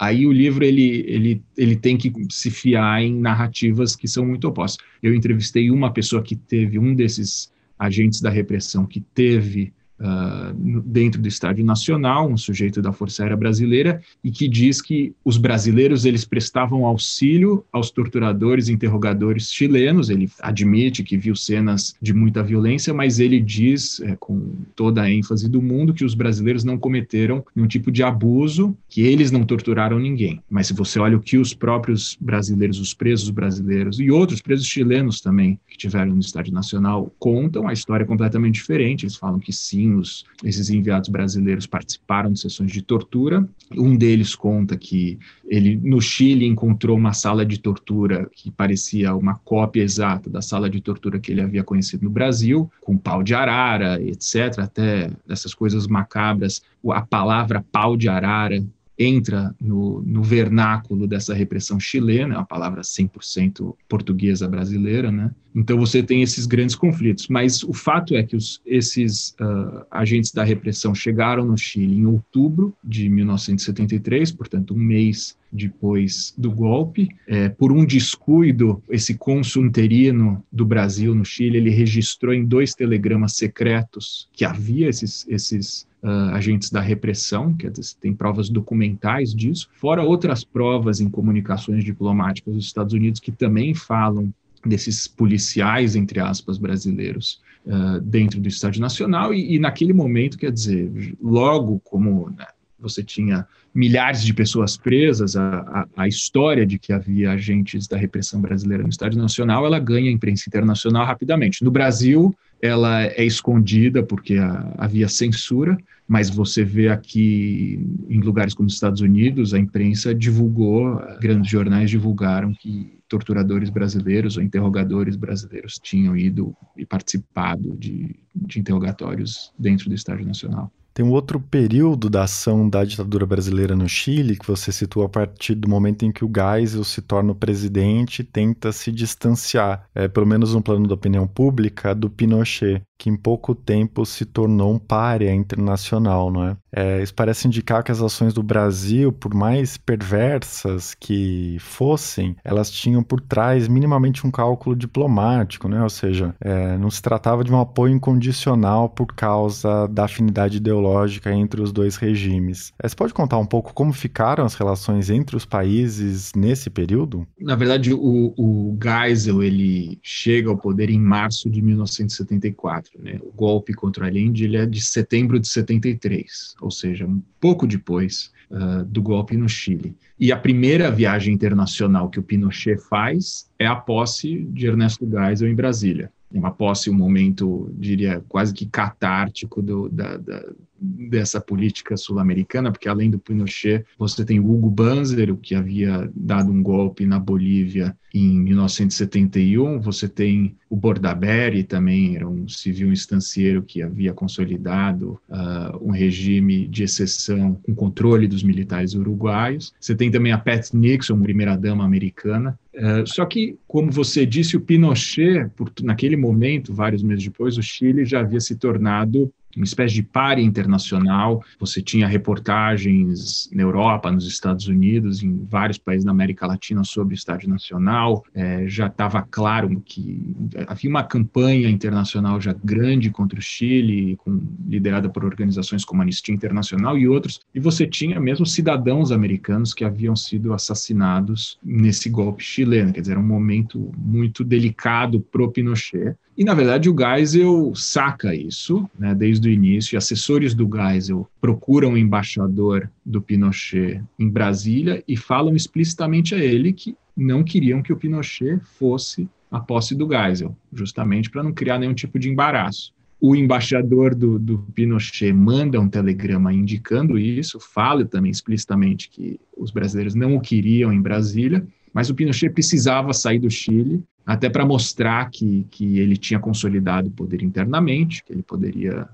aí o livro ele, ele, ele tem que se fiar em narrativas que são muito opostas. Eu entrevistei uma pessoa que teve um desses agentes da repressão que teve uh, dentro do Estádio Nacional, um sujeito da Força Aérea Brasileira, e que diz que os brasileiros eles prestavam auxílio aos torturadores e interrogadores chilenos. Ele admite que viu cenas de muita violência, mas ele diz, é, com toda a ênfase do mundo, que os brasileiros não cometeram nenhum tipo de abuso, que eles não torturaram ninguém. Mas se você olha o que os próprios brasileiros, os presos brasileiros e outros presos chilenos também que tiveram no Estádio Nacional contam, a história é completamente diferente. Eles falam que sim, os, esses enviados brasileiros participaram de sessões de tortura. Um deles conta que ele, no Chile, encontrou uma sala de tortura que parecia uma cópia exata da sala de tortura que ele havia conhecido no Brasil, com pau de arara, etc., até essas coisas macabras. A palavra pau de arara entra no, no, vernáculo dessa repressão chilena, é uma palavra 100% portuguesa brasileira, né? Então você tem esses grandes conflitos, mas o fato é que os, esses uh, agentes da repressão chegaram no Chile em outubro de 1973, portanto um mês depois do golpe, é, por um descuido, esse cônsul interino do Brasil no Chile, ele registrou em dois telegramas secretos que havia esses, esses uh, agentes da repressão, quer dizer, tem provas documentais disso, fora outras provas em comunicações diplomáticas dos Estados Unidos que também falam desses policiais, entre aspas, brasileiros uh, dentro do Estádio Nacional, e, e, naquele momento, quer dizer, logo como né, você tinha milhares de pessoas presas, a, a, a, história de que havia agentes da repressão brasileira no Estádio Nacional, ela ganha imprensa internacional rapidamente. No Brasil, ela é escondida porque a, havia censura, mas você vê aqui em lugares como os Estados Unidos, a imprensa divulgou, grandes jornais divulgaram que torturadores brasileiros ou interrogadores brasileiros tinham ido e participado de, de interrogatórios dentro do Estádio Nacional. Tem um outro período da ação da ditadura brasileira no Chile, que você citou a partir do momento em que o Geisel se torna o presidente e tenta se distanciar, é, pelo menos no plano da opinião pública, do Pinochet que em pouco tempo se tornou um párea internacional, não é? é? Isso parece indicar que as ações do Brasil, por mais perversas que fossem, elas tinham por trás minimamente um cálculo diplomático, né? Ou seja, é, não se tratava de um apoio incondicional por causa da afinidade ideológica entre os dois regimes. É, você pode contar um pouco como ficaram as relações entre os países nesse período? Na verdade, o, o Geisel ele chega ao poder em março de 1974. Né? O golpe contra Allende ele é de setembro de 73, ou seja, um pouco depois uh, do golpe no Chile. E a primeira viagem internacional que o Pinochet faz é a posse de Ernesto Geisel em Brasília. É uma posse, um momento, diria, quase que catártico do, da, da dessa política sul-americana, porque além do Pinochet, você tem Hugo Banzer, que havia dado um golpe na Bolívia em 1971, você tem o Bordaberry, também era um civil estancieiro que havia consolidado uh, um regime de exceção com controle dos militares uruguaios. Você tem também a Pat Nixon, primeira-dama americana, Uh, só que, como você disse, o Pinochet, por, naquele momento, vários meses depois, o Chile já havia se tornado uma espécie de pare internacional. Você tinha reportagens na Europa, nos Estados Unidos, em vários países da América Latina sobre o Estado Nacional. É, já estava claro que havia uma campanha internacional já grande contra o Chile, com, liderada por organizações como a Anistia Internacional e outros. E você tinha mesmo cidadãos americanos que haviam sido assassinados nesse golpe chileno. Quer dizer, era um momento muito delicado para o Pinochet. E, na verdade, o Geisel saca isso né, desde o início, assessores do Geisel procuram o embaixador do Pinochet em Brasília e falam explicitamente a ele que não queriam que o Pinochet fosse a posse do Geisel, justamente para não criar nenhum tipo de embaraço. O embaixador do, do, Pinochet manda um telegrama indicando isso, fala também explicitamente que os brasileiros não o queriam em Brasília, mas o Pinochet precisava sair do Chile até para mostrar que, que ele tinha consolidado o poder internamente, que ele poderia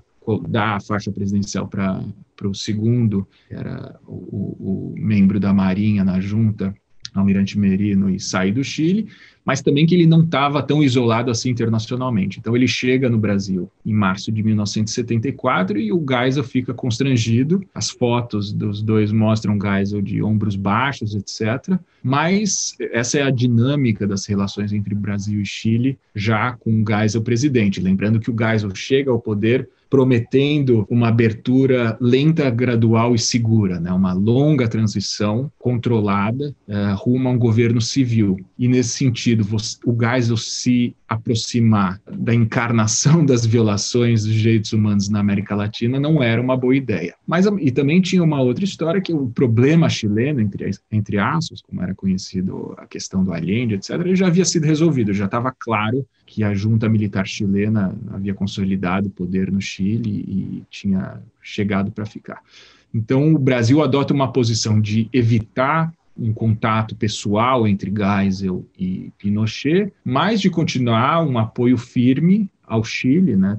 dar a faixa presidencial para o segundo, que era o, o, membro da Marinha na junta, Almirante Merino, e sair do Chile, mas também que ele não estava tão isolado assim internacionalmente. Então ele chega no Brasil em março de 1974 e o Geisel fica constrangido. As fotos dos dois mostram Geisel de ombros baixos, etc. Mas essa é a dinâmica das relações entre Brasil e Chile, já com o Geisel presidente. Lembrando que o Geisel chega ao poder prometendo uma abertura lenta, gradual e segura, né? uma longa transição controlada uh, rumo a um governo civil. E nesse sentido, o Geisel se aproximar da encarnação das violações dos direitos humanos na América Latina não era uma boa ideia. Mas e também tinha uma outra história que o problema chileno entre entre aspas, como era conhecido a questão do Allende, etc, já havia sido resolvido, já estava claro que a junta militar chilena havia consolidado o poder no Chile e tinha chegado para ficar. Então, o Brasil adota uma posição de evitar um contato pessoal entre Geisel e Pinochet, mas de continuar um apoio firme ao Chile, né,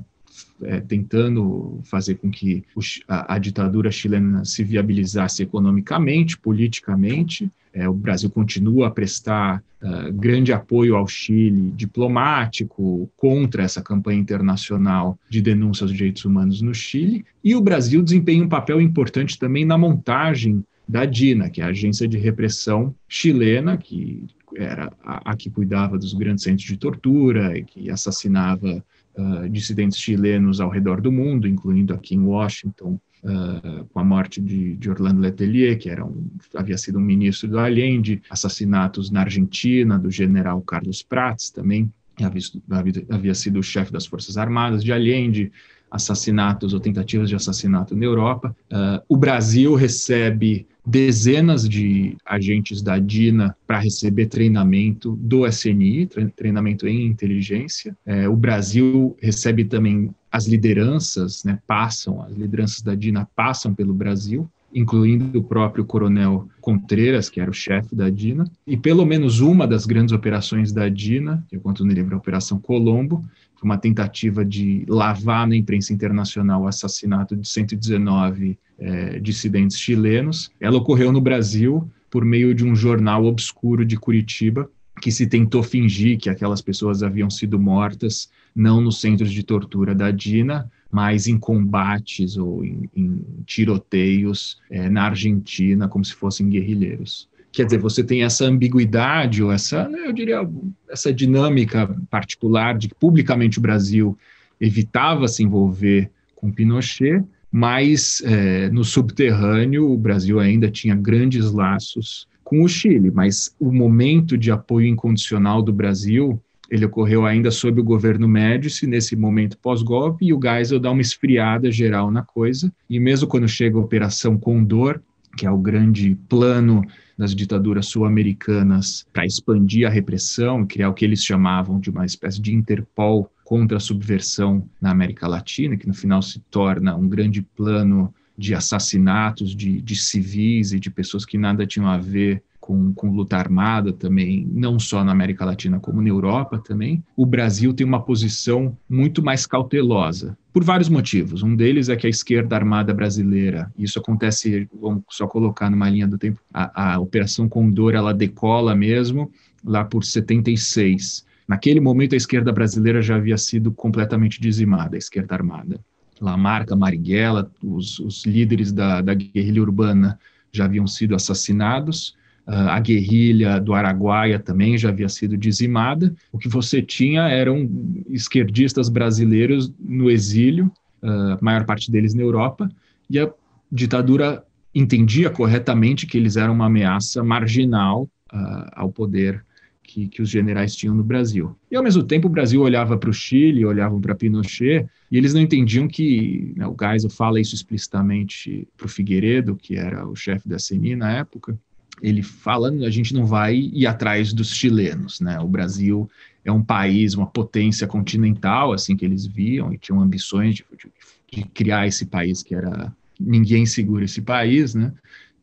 é, tentando fazer com que a, a, ditadura chilena se viabilizasse economicamente, politicamente. É, o Brasil continua a prestar uh, grande apoio ao Chile diplomático contra essa campanha internacional de denúncia aos direitos humanos no Chile. E o Brasil desempenha um papel importante também na montagem da DINA, que é a agência de repressão chilena, que era a, a que cuidava dos grandes centros de tortura e que assassinava uh, dissidentes chilenos ao redor do mundo, incluindo aqui em Washington, uh, com a morte de, de, Orlando Letelier, que era um, havia sido um ministro do Allende, assassinatos na Argentina do general Carlos Prats também, havia, havia, havia sido o chefe das Forças Armadas de Allende, assassinatos ou tentativas de assassinato na Europa. Uh, o Brasil recebe dezenas de agentes da DINA para receber treinamento do SNI, treinamento em inteligência. Uh, o Brasil recebe também as lideranças, né, passam, as lideranças da DINA passam pelo Brasil incluindo o próprio coronel Contreras, que era o chefe da DINA, e pelo menos uma das grandes operações da DINA, que eu conto no livro a Operação Colombo, uma tentativa de lavar na imprensa internacional o assassinato de 119 é, dissidentes chilenos. Ela ocorreu no Brasil por meio de um jornal obscuro de Curitiba, que se tentou fingir que aquelas pessoas haviam sido mortas, não nos centros de tortura da DINA, mas em combates ou em, em tiroteios é, na Argentina, como se fossem guerrilheiros. Quer dizer, você tem essa ambiguidade ou essa, né, eu diria, essa dinâmica particular de que publicamente o Brasil evitava se envolver com Pinochet, mas é, no subterrâneo o Brasil ainda tinha grandes laços com o Chile, mas o momento de apoio incondicional do Brasil ele ocorreu ainda sob o governo Médici, nesse momento pós-golpe, e o Geisel dá uma esfriada geral na coisa, e mesmo quando chega a Operação Condor, que é o grande plano das ditaduras sul-americanas para expandir a repressão criar o que eles chamavam de uma espécie de Interpol contra a subversão na América Latina, que no final se torna um grande plano de assassinatos de, de civis e de pessoas que nada tinham a ver com, com, luta armada também, não só na América Latina, como na Europa também, o Brasil tem uma posição muito mais cautelosa, por vários motivos. Um deles é que a esquerda armada brasileira, isso acontece, vamos só colocar numa linha do tempo, a, a Operação Condor, ela decola mesmo lá por 76. Naquele momento, a esquerda brasileira já havia sido completamente dizimada, a esquerda armada. Lamarca, Marighella, os, os líderes da, da guerrilha urbana já haviam sido assassinados, uh, a guerrilha do Araguaia também já havia sido dizimada. O que você tinha eram esquerdistas brasileiros no exílio, uh, a maior parte deles na Europa, e a ditadura entendia corretamente que eles eram uma ameaça marginal uh, ao poder que, que, os generais tinham no Brasil. E, ao mesmo tempo, o Brasil olhava para o Chile, olhava para Pinochet, e eles não entendiam que, né, o Geisel fala isso explicitamente para o Figueiredo, que era o chefe da CNI na época, ele fala, a gente não vai ir atrás dos chilenos, né? O Brasil é um país, uma potência continental, assim que eles viam, e tinham ambições de, de, de criar esse país que era ninguém segura esse país, né?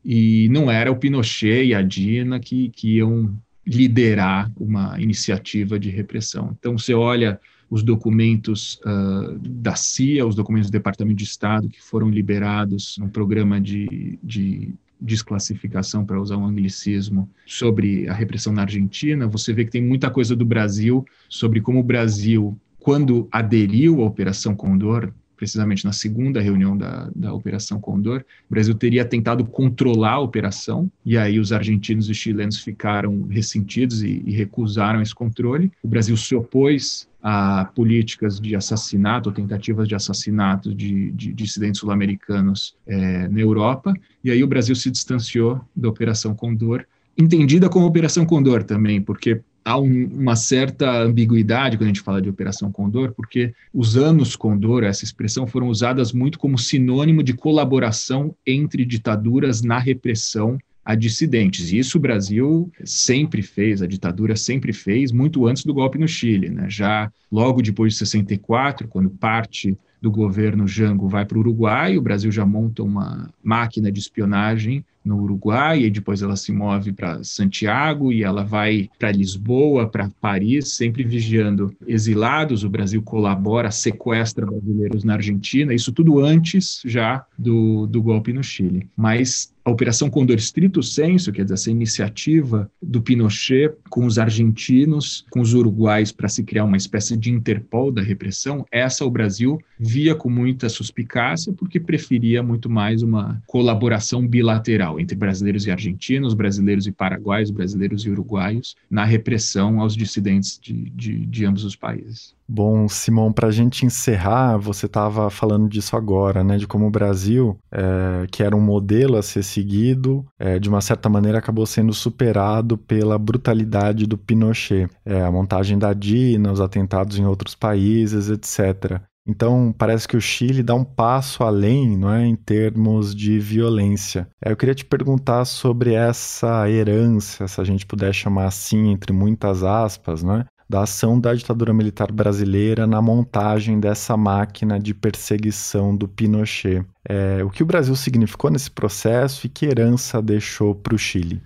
E não era o Pinochet e a Dina que, que iam liderar uma iniciativa de repressão. Então, você olha os documentos uh, da CIA, os documentos do Departamento de Estado que foram liberados no programa de, de desclassificação, para usar um anglicismo, sobre a repressão na Argentina, você vê que tem muita coisa do Brasil sobre como o Brasil, quando aderiu à Operação Condor, precisamente na segunda reunião da, da Operação Condor, o Brasil teria tentado controlar a operação, e aí os argentinos e chilenos ficaram ressentidos e, e recusaram esse controle. O Brasil se opôs a políticas de assassinato, tentativas de assassinato de, de, de dissidentes sul-americanos é, na Europa, e aí o Brasil se distanciou da Operação Condor, entendida como Operação Condor também, porque há um, uma certa ambiguidade quando a gente fala de Operação Condor, porque os anos Condor, essa expressão, foram usadas muito como sinônimo de colaboração entre ditaduras na repressão a dissidentes. E isso o Brasil sempre fez, a ditadura sempre fez, muito antes do golpe no Chile. Né? Já logo depois de 64, quando parte do governo Jango vai para o Uruguai, o Brasil já monta uma máquina de espionagem no Uruguai, e depois ela se move para Santiago e ela vai para Lisboa, para Paris, sempre vigiando exilados. O Brasil colabora, sequestra brasileiros na Argentina, isso tudo antes já do, do golpe no Chile. Mas a Operação Condor Estrito Senso, quer dizer, essa iniciativa do Pinochet com os argentinos, com os uruguais, para se criar uma espécie de Interpol da repressão, essa o Brasil via com muita suspicácia, porque preferia muito mais uma colaboração bilateral entre brasileiros e argentinos, brasileiros e paraguaios, brasileiros e uruguaios, na repressão aos dissidentes de, de, de ambos os países. Bom, Simão, para a gente encerrar, você estava falando disso agora, né? De como o Brasil, é, que era um modelo a ser seguido, é, de uma certa maneira acabou sendo superado pela brutalidade do Pinochet. É, a montagem da DINA, os atentados em outros países, etc. Então, parece que o Chile dá um passo além, não é, em termos de violência. É, eu queria te perguntar sobre essa herança, se a gente puder chamar assim, entre muitas aspas, não é, da ação da ditadura militar brasileira na montagem dessa máquina de perseguição do Pinochet. É, o que o Brasil significou nesse processo e que herança deixou para o Chile?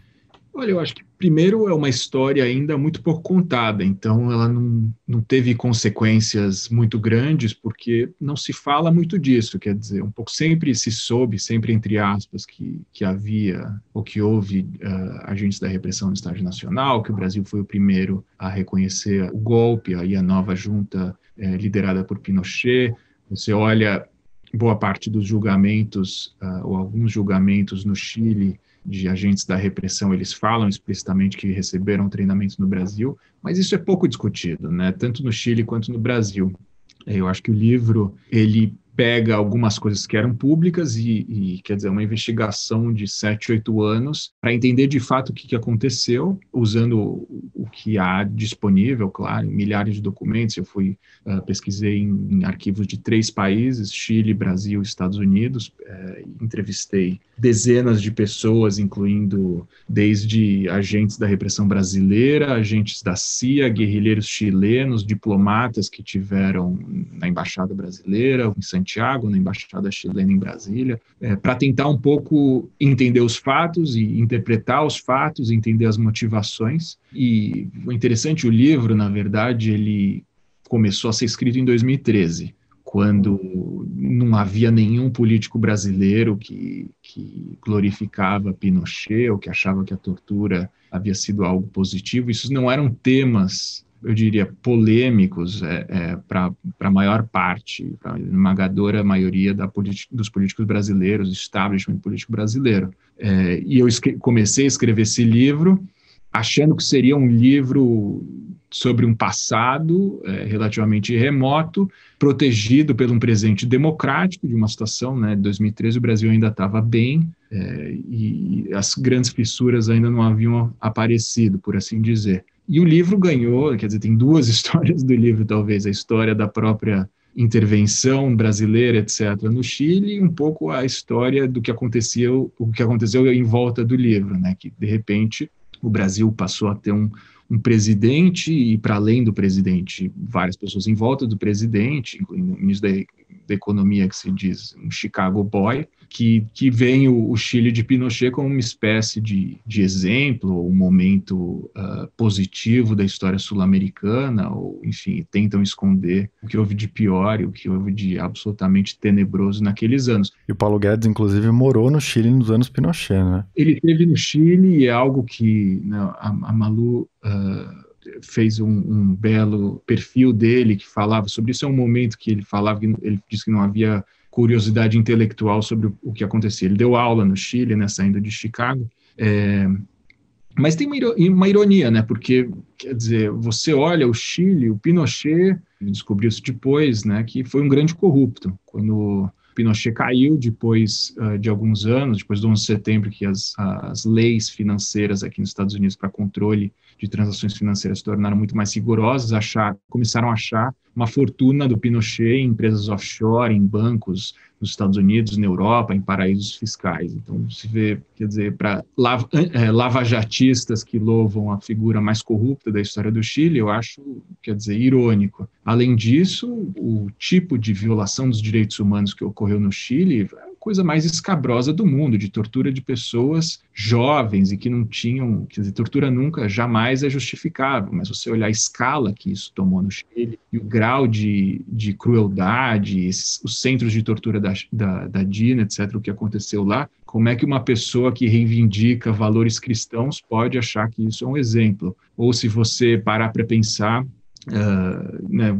Olha, eu acho que primeiro é uma história ainda muito pouco contada, então ela não, não teve consequências muito grandes, porque não se fala muito disso, quer dizer, um pouco sempre se soube, sempre entre aspas, que, que havia ou que houve uh, agentes da repressão no Estado Nacional, que o Brasil foi o primeiro a reconhecer o golpe, aí a nova junta uh, liderada por Pinochet. Você olha boa parte dos julgamentos, uh, ou alguns julgamentos no Chile, de agentes da repressão, eles falam explicitamente que receberam treinamentos no Brasil, mas isso é pouco discutido, né? Tanto no Chile quanto no Brasil. Eu acho que o livro ele pega algumas coisas que eram públicas e, e quer dizer, uma investigação de sete, oito anos para entender de fato o que, que aconteceu, usando o, que há disponível, claro, milhares de documentos. Eu fui uh, pesquisei em, em, arquivos de três países: Chile, Brasil, Estados Unidos. Uh, entrevistei dezenas de pessoas, incluindo desde agentes da repressão brasileira, agentes da CIA, guerrilheiros chilenos, diplomatas que tiveram na embaixada brasileira, em Santiago, na embaixada chilena em Brasília, é, para tentar um pouco entender os fatos e interpretar os fatos, entender as motivações. E o interessante, o livro, na verdade, ele começou a ser escrito em 2013 quando não havia nenhum político brasileiro que, que glorificava Pinochet ou que achava que a tortura havia sido algo positivo. Isso não eram temas, eu diria, polêmicos é, é, para a maior parte, para a esmagadora maioria da dos políticos brasileiros, do establishment político brasileiro. É, e eu comecei a escrever esse livro achando que seria um livro sobre um passado é, relativamente remoto, protegido por um presente democrático de uma situação, né, 2013 o Brasil ainda estava bem é, e as grandes fissuras ainda não haviam aparecido, por assim dizer. E o livro ganhou, quer dizer, tem duas [LAUGHS] histórias do livro, talvez, a história da própria intervenção brasileira, etc., no Chile, e um pouco a história do que aconteceu, o que aconteceu em volta do livro, né, que de repente o Brasil passou a ter um, um presidente e, para além do presidente, várias pessoas em volta do presidente, incluindo o ministro da, da Economia, que se diz um Chicago Boy, que, que vem o, o, Chile de Pinochet como uma espécie de, de exemplo, um momento uh, positivo da história sul-americana, ou, enfim, tentam esconder o que houve de pior e o que houve de absolutamente tenebroso naqueles anos. E o Paulo Guedes, inclusive, morou no Chile nos anos Pinochet, né? Ele esteve no Chile e é algo que né, a, a, Malu... Uh, fez um, um, belo perfil dele que falava sobre isso. É um momento que ele falava que ele disse que não havia curiosidade intelectual sobre o, que acontecia. Ele deu aula no Chile, né, saindo de Chicago. É, mas tem uma ironia, né? Porque, quer dizer, você olha o Chile, o Pinochet, descobriu isso depois, né? Que foi um grande corrupto. Quando Pinochet caiu depois uh, de alguns anos, depois do 11 de setembro, que as, as leis financeiras aqui nos Estados Unidos para controle de transações financeiras se tornaram muito mais rigorosas, achar, começaram a achar uma fortuna do Pinochet em empresas offshore, em bancos nos Estados Unidos, na Europa, em paraísos fiscais. Então, se vê, quer dizer, para lava, é, lavajatistas que louvam a figura mais corrupta da história do Chile, eu acho, quer dizer, irônico. Além disso, o tipo de violação dos direitos humanos que ocorreu no Chile coisa mais escabrosa do mundo, de tortura de pessoas jovens e que não tinham, quer dizer, tortura nunca, jamais é justificável, mas você olhar a escala que isso tomou no Chile e o grau de, de crueldade, esses, os centros de tortura da, da, da DINA, etc., o que aconteceu lá, como é que uma pessoa que reivindica valores cristãos pode achar que isso é um exemplo? Ou se você parar para pensar, uh, né,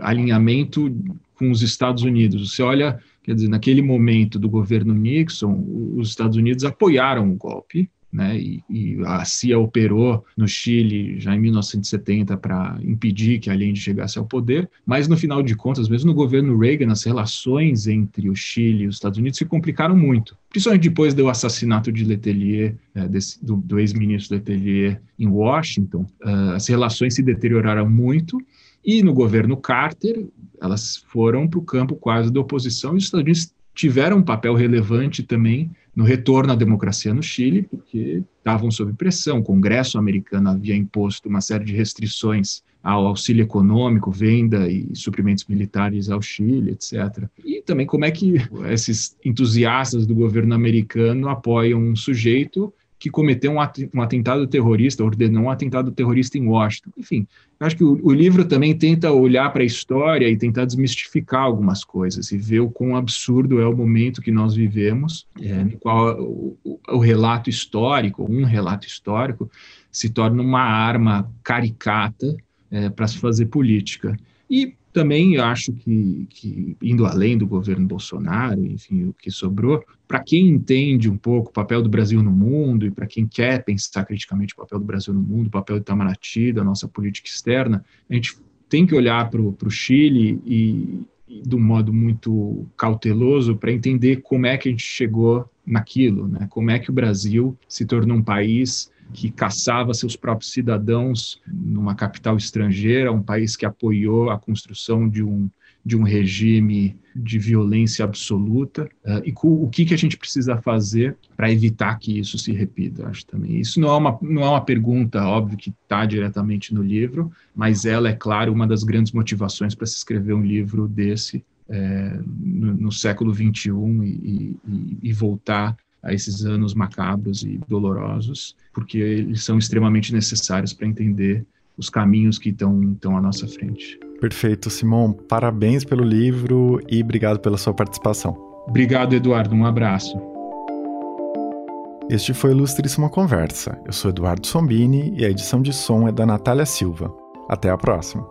alinhamento com os Estados Unidos, você olha Quer dizer, naquele momento do governo Nixon, os Estados Unidos apoiaram o golpe, né, e, e, a CIA operou no Chile já em 1970 para impedir que Allende chegasse ao poder, mas no final de contas, mesmo no governo Reagan, as relações entre o Chile e os Estados Unidos se complicaram muito, principalmente depois do assassinato de Letelier, é, desse, do, do ex-ministro Letelier em Washington, uh, as relações se deterioraram muito, e no governo Carter, elas foram para o campo quase da oposição, e os Estados Unidos tiveram um papel relevante também no retorno à democracia no Chile, porque estavam sob pressão. O Congresso americano havia imposto uma série de restrições ao auxílio econômico, venda e suprimentos militares ao Chile, etc. E também como é que esses entusiastas do governo americano apoiam um sujeito que cometeu um atentado terrorista, ordenou um atentado terrorista em Washington. Enfim, acho que o, o livro também tenta olhar para a história e tentar desmistificar algumas coisas e ver o quão absurdo é o momento que nós vivemos, é, no qual o, o, relato histórico, um relato histórico, se torna uma arma caricata é, para se fazer política. E também acho que, que, indo além do governo Bolsonaro, enfim, o que sobrou, para quem entende um pouco o papel do Brasil no mundo e para quem quer pensar criticamente o papel do Brasil no mundo, o papel do Itamaraty, da nossa política externa, a gente tem que olhar para o Chile e, e, de um modo muito cauteloso para entender como é que a gente chegou naquilo, né? como é que o Brasil se tornou um país que caçava seus próprios cidadãos numa capital estrangeira, um país que apoiou a construção de um, de um regime de violência absoluta uh, e o que, que a gente precisa fazer para evitar que isso se repita. Acho também isso não é uma não é uma pergunta óbvio que está diretamente no livro, mas ela é claro uma das grandes motivações para se escrever um livro desse é, no, no, século 21 e, e, e voltar a esses anos macabros e dolorosos, porque eles são extremamente necessários para entender os caminhos que estão à nossa frente. Perfeito, Simon. Parabéns pelo livro e obrigado pela sua participação. Obrigado, Eduardo. Um abraço. Este foi Ilustríssima Conversa. Eu sou Eduardo Sombini e a edição de som é da Natália Silva. Até a próxima.